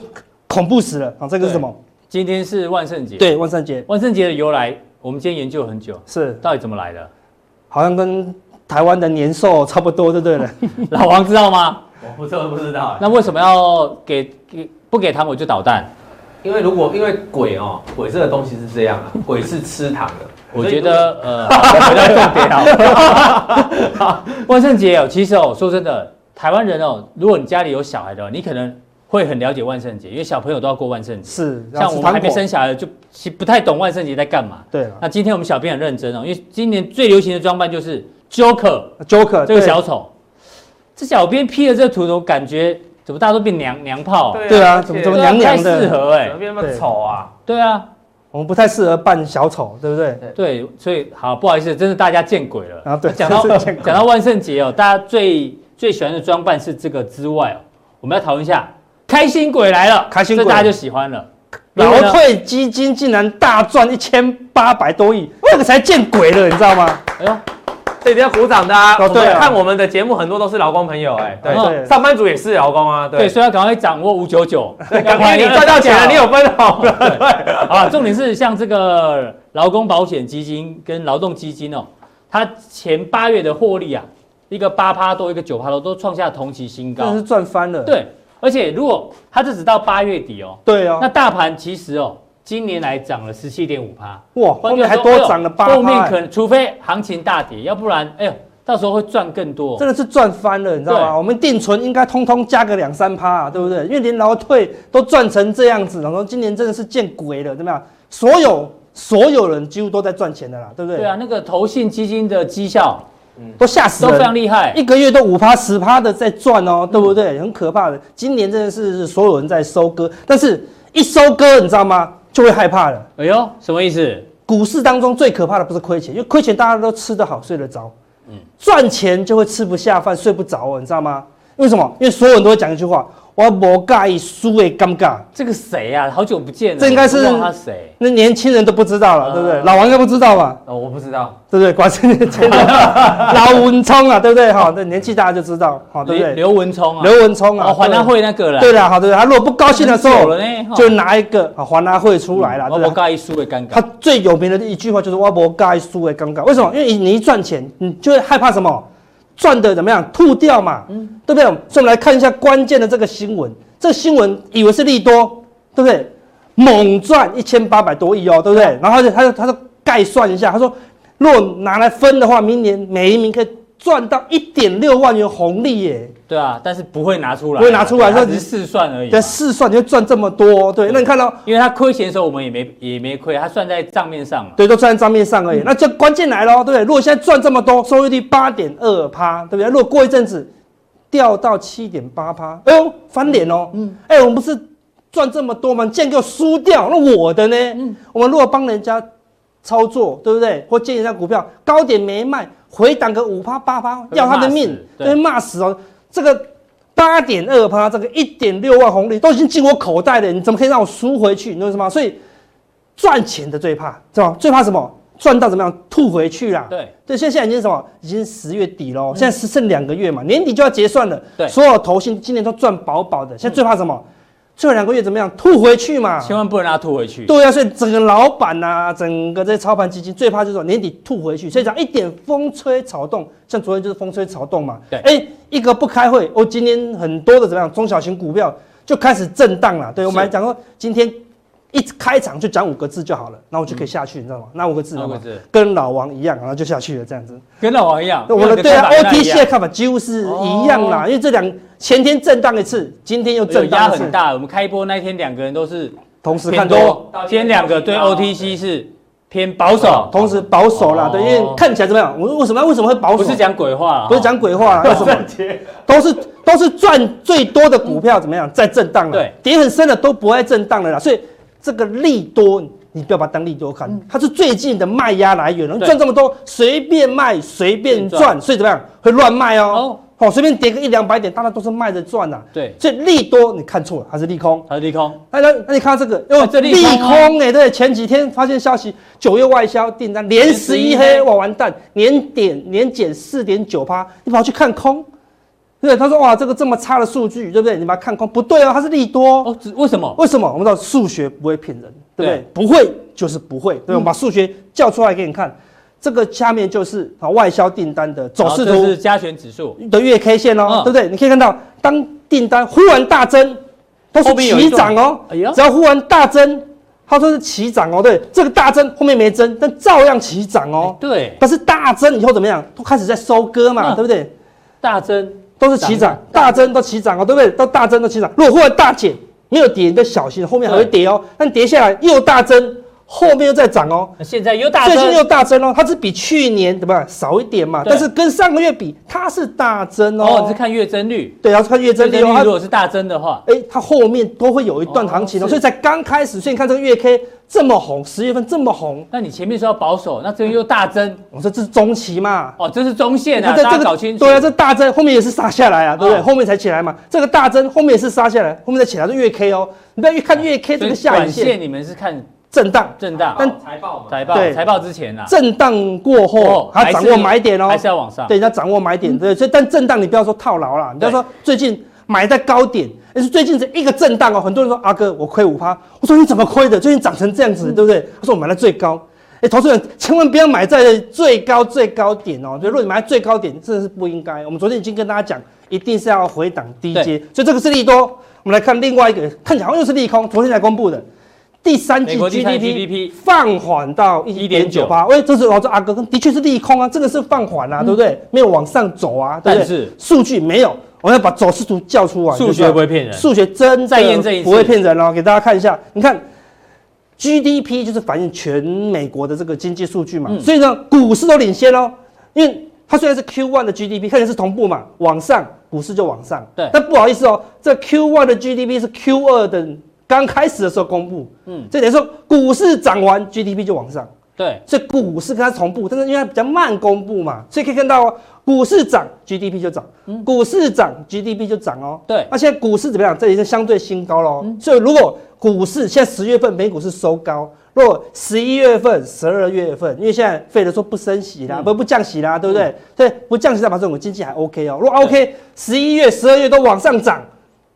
S4: 恐怖死了，好，这个是什么？
S1: 今天是万圣节。，
S4: 对，万圣节
S1: 万圣节的由来，我们今天研究了很久，
S4: 是
S1: 到底怎么来的？
S4: 好像跟台湾的年兽差不多，对不对了？
S1: 老王知道吗？
S3: 我不知道不知道，
S1: 那为什么要给给不给糖我就捣蛋？
S3: 因为如果因为鬼哦，鬼这个东西是这样啊，鬼是吃糖的。
S1: 我觉得呃，回到重点啊。万圣节哦，其实哦，说真的，台湾人哦，如果你家里有小孩的话，你可能会很了解万圣节，因为小朋友都要过万圣节。
S4: 是，
S1: 像我们还没生
S4: 生，
S1: 小孩的，就其不太懂万圣节在干嘛。
S4: 对了
S1: 那今天我们小编很认真哦，因为今年最流行的装扮就是 Joker，Joker 这
S4: 个
S1: 小丑。这小编 P 的这个图，我感觉怎么大家都变娘娘炮？
S4: 对啊怎么怎
S1: 么
S4: 娘娘的
S1: 太适合哎、
S3: 怎么变那么丑啊？
S1: 对啊，
S4: 我们不太适合扮小丑，对不对？
S1: 对，所以好不好意思，真是大家见鬼了。
S4: 啊，对，
S1: 讲到 讲到万圣节哦，大家最最喜欢的装扮是这个之外哦，我们要讨论一下开心鬼来了，
S4: 开心鬼
S1: 这大家就喜欢了。
S4: 劳退基金竟然大赚一千八百多亿，这个才见鬼了，你知道吗？
S1: 哎呦，
S3: 这一定要鼓掌的啊！
S4: 哦
S3: 对看我们的节目很多都是劳工朋友，哎，
S4: 对
S3: 上班族也是劳工啊，
S1: 对，
S3: 对。
S1: 所以要赶快掌握五九九，
S3: 赶快你赚到钱了，你有分 红了，对。
S1: 啊，重点是像这个劳工保险基金跟劳动基金哦，它前八月的获利啊，一个八趴多，一个九趴多，都创下同期新高
S4: 真是。赚翻了。
S1: 对，而且如果它这只到八月底哦，
S4: 对哦
S1: 那，大盘其实哦，今年来涨了十七点五趴，
S4: 哇，后面还多涨了八趴，
S1: 后面可能除非行情大跌，要不然哎呦，到时候会赚更多。
S4: 真的是赚翻了，你知道
S1: 吗？
S4: 我们定存应该通通加个两三趴啊，对不对？因为连劳退都赚成这样子，然后今年真的是见鬼了，怎么样？所有所有人几乎都在赚钱的啦，对不对？
S1: 对啊，那个投信基金的绩效
S4: 都吓死
S1: 都非常
S4: 人，
S1: 厉害。
S4: 一个月都五趴十趴的在赚哦，对不
S1: 嗯
S4: 对？很可怕的。今年真的是所有人在收割，但是一收割，你知道吗？就会害怕了。
S1: 哎呦，什么意思？
S4: 股市当中最可怕的不是亏钱，因为亏钱大家都吃得好、睡得着。嗯赚钱就会吃不下饭、睡不着哦，你知道吗？为什么？因为所有人都会讲一句话：我无介意输的尴尬。
S1: 这个谁呀、啊？好久不见了，
S4: 这应该是
S1: 谁？
S4: 那年轻人都不知道了，
S1: 啊
S4: 对不对？老王应该不知道吧？
S3: 哦，我不知道，
S4: 对不对？果然是年轻人，老文聪啊，对不对？好，那年纪大家就知道，好，对不对？
S1: 刘文聪啊，
S4: 刘文聪啊，
S1: 哦，还他会那个了，
S4: 对了，好，对不对？他如果不高兴的时候就拿一个啊还他会出来了，
S1: 我
S4: 对不
S1: 介意输的
S4: 尴
S1: 尬他。
S4: 最有名的一句话就是“我不该输的尴尬”，为什么？因为你一赚钱，你就会害怕什么？赚的怎么样？吐掉嘛，嗯对不对？所以我们来看一下关键的这个新闻。这个新闻以为是利多，对不对？猛赚一千八百多亿哦，对不对？然后他就他就他就概算一下，他说，如果拿来分的话，明年每一名可以赚到一点六万元红利耶。
S1: 对啊，但是不会拿出来，
S4: 不会拿出来，
S1: 他只是试算而已。
S4: 但，试算你就赚这么多，对。那你看到，
S1: 因为他亏钱的时候，我们也没也没亏，他算在账面上嘛。
S4: 对，都算在账面上而已。那就关键来了，对不对？如果现在赚这么多，收益率八点二趴，对不对？如果过一阵子掉到七点八趴，哎呦，翻脸哦。嗯。哎，我们不是。赚这么多吗？你竟然给我输掉，那我的呢？嗯，我们如果帮人家操作，对不对？或借人家股票，高点没卖，回档个五趴八趴，要他的命，被骂死哦。这个八点二趴，这个一点六万红利都已经进我口袋了，你怎么可以让我输回去？你知道什么？所以赚钱的最怕，是吧？最怕什么？赚到怎么样吐回去啦？
S1: 对
S4: 对，现在现在已经什么？已经十月底喽，现在只剩两个月嘛，年底就要结算了。
S1: 对，
S4: 所有投信今年都赚饱饱的，现在最怕什么？最后两个月怎么样？吐回去嘛，
S1: 千万不能让它吐回去。
S4: 对啊，所以整个老板呐、啊，整个这些操盘基金最怕就是说年底吐回去。所以讲一点风吹草动，像昨天就是风吹草动嘛。
S1: 对，
S4: 哎，一个不开会，哦，今天很多的怎么样？中小型股票就开始震荡了。对，我们来讲说，今天一开场就讲五个字就好了，那我就可以下去，嗯、你知道吗？那五个字，五个字，跟老王一样，然后就下去了，这样子。
S1: 跟老王一样，
S4: 我的对啊，OTC 的看法几乎是一样啦，哦、因为这两。前天震荡一次，今天又震荡
S1: 压很大。我们开播那天，两个人都是
S4: 同时看多。
S1: 今天两个对 OTC 是偏保守，
S4: 同时保守啦。对，因为看起来怎么样？我为什么为什么会保守？
S1: 不是讲鬼话，
S4: 不是讲鬼话，为什么？都是都是赚最多的股票怎么样？在震荡了。
S1: 对，
S4: 跌很深的都不会震荡了啦。所以这个利多，你不要把它当利多看，它是最近的卖压来源。赚这么多，随便卖随便赚，所以怎么样？会乱卖哦。哦，随便跌个一两百点，大家都是卖着赚呐。
S1: 对，
S4: 所以利多你看错了，还是利空？
S1: 还是利空？
S4: 那那那你看到这个，因为这利空哎，对，前几天发现消息，九月外销订单连十一黑，哇，完蛋，年点年减四点九趴，你跑去看空，对，他说哇，这个这么差的数据，对不对？你把它看空，不对哦，它是利多
S1: 哦。为什么？
S4: 为什么？我们知道数学不会骗人，对不对？不会就是不会，对，我们把数学叫出来给你看。这个下面就是啊外销订单的走势图，
S1: 这是加权指数
S4: 的月 K 线哦，对不对？你可以看到，当订单忽然大增，都是齐涨哦。只要忽然大增，它说是齐涨哦。对，这个大增后面没增，但照样齐涨哦。
S1: 对，
S4: 但是大增以后怎么样？都开始在收割嘛，对不对？
S1: 大增
S4: 都是齐涨，大增都齐涨哦，对不对？都大增都齐涨。如果忽然大减，没有跌，你就小心，后面还会跌哦。但跌下来又大增。后面又在涨哦，
S1: 现在又大增，
S4: 最近又大增哦，它是比去年对吧少一点嘛，但是跟上个月比，它是大增哦。
S1: 哦，你是看月增率？
S4: 对，要看月增率。
S1: 如果是大增的话，
S4: 哎，它后面都会有一段行情哦，所以才刚开始，所以你看这个月 K 这么红，十月份这么红，
S1: 那你前面说要保守，那这边又大增，
S4: 我说这是中期嘛？
S1: 哦，这是中线啊，大家搞清楚。
S4: 对啊，这大增后面也是杀下来啊，对不对？后面才起来嘛，这个大增后面也是杀下来，后面再起来是月 K 哦，你不要越看月 K 这个下影线，
S1: 你们是看。
S4: 震荡，
S1: 震荡，
S3: 但财报嘛，
S1: 财报，对，财报之前啊，
S4: 震荡过后，还掌握买点哦，
S1: 还是要往上，
S4: 对，要掌握买点，对，所以但震荡你不要说套牢了，你不要说最近买在高点，而是最近这一个震荡哦，很多人说阿哥我亏五趴，我说你怎么亏的？最近涨成这样子，对不对？他说我买在最高，哎，投资人千万不要买在最高最高点哦，就如果你买在最高点，真的是不应该。我们昨天已经跟大家讲，一定是要回档低阶，所以这个是利多。我们来看另外一个，看起来好像又是利空，昨天才公布的。第三季 GDP 放缓到一点九八，喂，这是我说阿哥，的确是利空啊，这个是放缓啊，对不对？没有往上走啊，对不对？数据没有，我要把走势图叫出来。
S1: 数学不会骗人，
S4: 数学真在验证一次，不会骗人哦。给大家看一下，你看 GDP 就是反映全美国的这个经济数据嘛，所以呢，股市都领先哦，因为它虽然是 Q1 的 GDP 看起来是同步嘛，往上股市就往上，
S1: 对。
S4: 但不好意思哦，这 Q1 的 GDP 是 Q2 的。刚开始的时候公布，嗯，这等于说股市涨完 GDP 就往上，
S1: 对，
S4: 所以股市跟它同步，但是因为它比较慢公布嘛，所以可以看到哦，股市涨 GDP 就涨，嗯，股市涨 GDP 就涨哦，
S1: 对，
S4: 那现在股市怎么样？这里是相对新高喽，嗯，所以如果股市现在十月份美股是收高，如果十一月份、十二月份，因为现在费德说不升息啦，不不降息啦，对不对？对，不降息代表这种经济还 OK 哦，如果 OK，十一月、十二月都往上涨，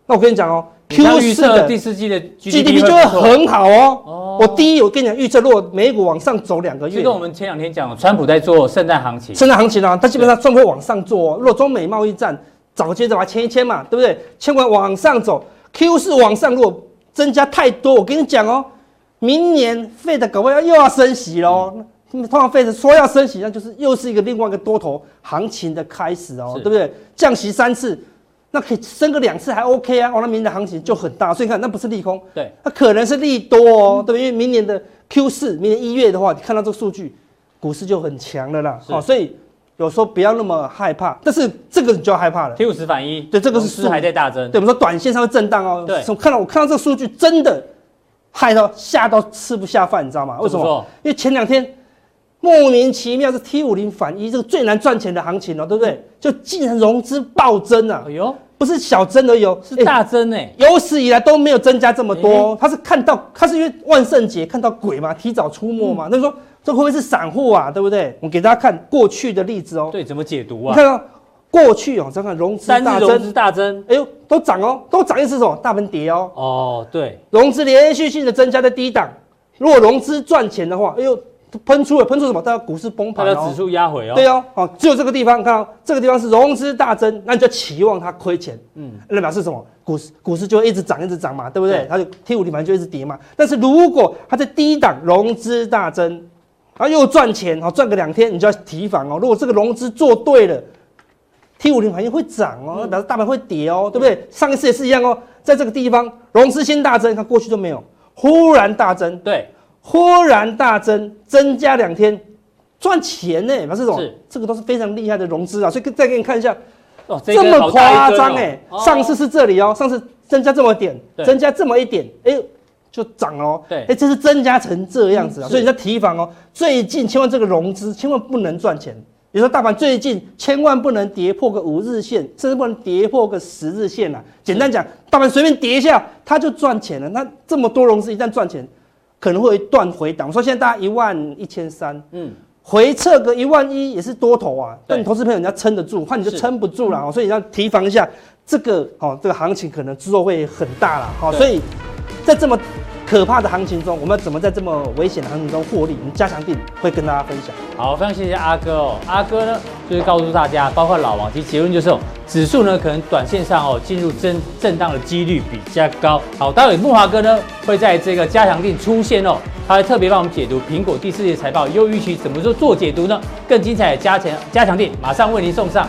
S4: 那我跟你讲哦。Q 四的第四季的 GDP 就会很好哦。哦，我第一，我跟你讲预测，如果美股往上走两个月，
S1: 就跟我们前两天讲，川普在做圣诞行情，
S4: 圣诞行情啊，它基本上算会往上做哦。如果中美贸易战早接着把它签一签嘛，对不对？签完往上走，Q 四往上，如果增加太多，我跟你讲哦，明年 Fed 搞不好又要升息喽。通常 Fed 说要升息，那就是又是一个另外一个多头行情的开始哦，对不对？降息三次，那可以升个两次还 OK 啊，哦，那明年的行情就很大，所以你看那不是利空，
S1: 对，
S4: 那可能是利多哦，对不对？因为明年的 Q 四，明年一月的话，你看到这个数据，股市就很强了啦，好，所以有时候不要那么害怕，但是这个你就要害怕了
S1: ，T 五十反一，
S4: 对，这个是
S1: 是还在大增，
S4: 对，我们说短线上会震荡哦，
S1: 对，
S4: 我看到我看到这个数据真的害到吓到吃不下饭，你知道吗？为什么？因为前两天。莫名其妙是 T 五零反一，这个最难赚钱的行情哦，对不对？就竟然融资暴增啊！哎呦，不是小增而已哦，
S1: 是大增哎！
S4: 有史以来都没有增加这么多。他是看到，他是因为万圣节看到鬼嘛，提早出没嘛。那说这会不会是散户啊？对不对？我给大家看过去的例子哦。
S1: 对，怎么解读啊？
S4: 你看到过去哦，再看融资大增，
S1: 融资大增，
S4: 哎呦，都涨哦，都涨意思是什么？大盘跌哦。
S1: 哦，对，
S4: 融资连续性的增加在低档，如果融资赚钱的话，哎呦。喷出了，喷出什么？大家股市崩
S1: 盘，指数压回哦。
S4: 对哦，好，只有这个地方，看到这个地方是融资大增，那你就期望它亏钱，嗯，那表示什么？股市股市就会一直涨，一直涨嘛，对不对？它就 T 五零盘就一直跌嘛。但是如果它在低档融资大增，然后又赚钱，好赚个两天，你就要提防哦。如果这个融资做对了，T 五零盘又会涨哦，那表示大盘会跌哦，对不对？上一次也是一样哦，在这个地方融资先大增，它过去都没有，忽然大增，
S1: 对。
S4: 忽然大增，增加两天赚钱呢？那这种这个都是非常厉害的融资啊！所以再给你看一下，哦，这么夸张哎！上次是这里哦，上次增加这么点，增加这么一点，哎，就涨哦。对，哎，这是增加成这样子啊！所以你要提防哦。最近千万这个融资千万不能赚钱。比如说大盘最近千万不能跌破个五日线，甚至不能跌破个十日线啊！简单讲，大盘随便跌一下，它就赚钱了。那这么多融资一旦赚钱。可能会断回档，我说现在大概一万一千三，嗯，回撤个一万一也是多头啊，但你投资朋友你要撑得住，换你就撑不住了哦，所以你要提防一下这个哦，这个行情可能之后会很大了，好，所以在这么。可怕的行情中，我们要怎么在这么危险的行情中获利？我们加强定会跟大家分享。
S1: 好，非常谢谢阿哥哦。阿哥呢，就是告诉大家，包括老王，其实结论就是哦，指数呢可能短线上哦进入震震荡的几率比较高。好，待会木华哥呢会在这个加强定出现哦，他会特别帮我们解读苹果第四季财报优于预期，怎么做做解读呢？更精彩的加强加强定马上为您送上。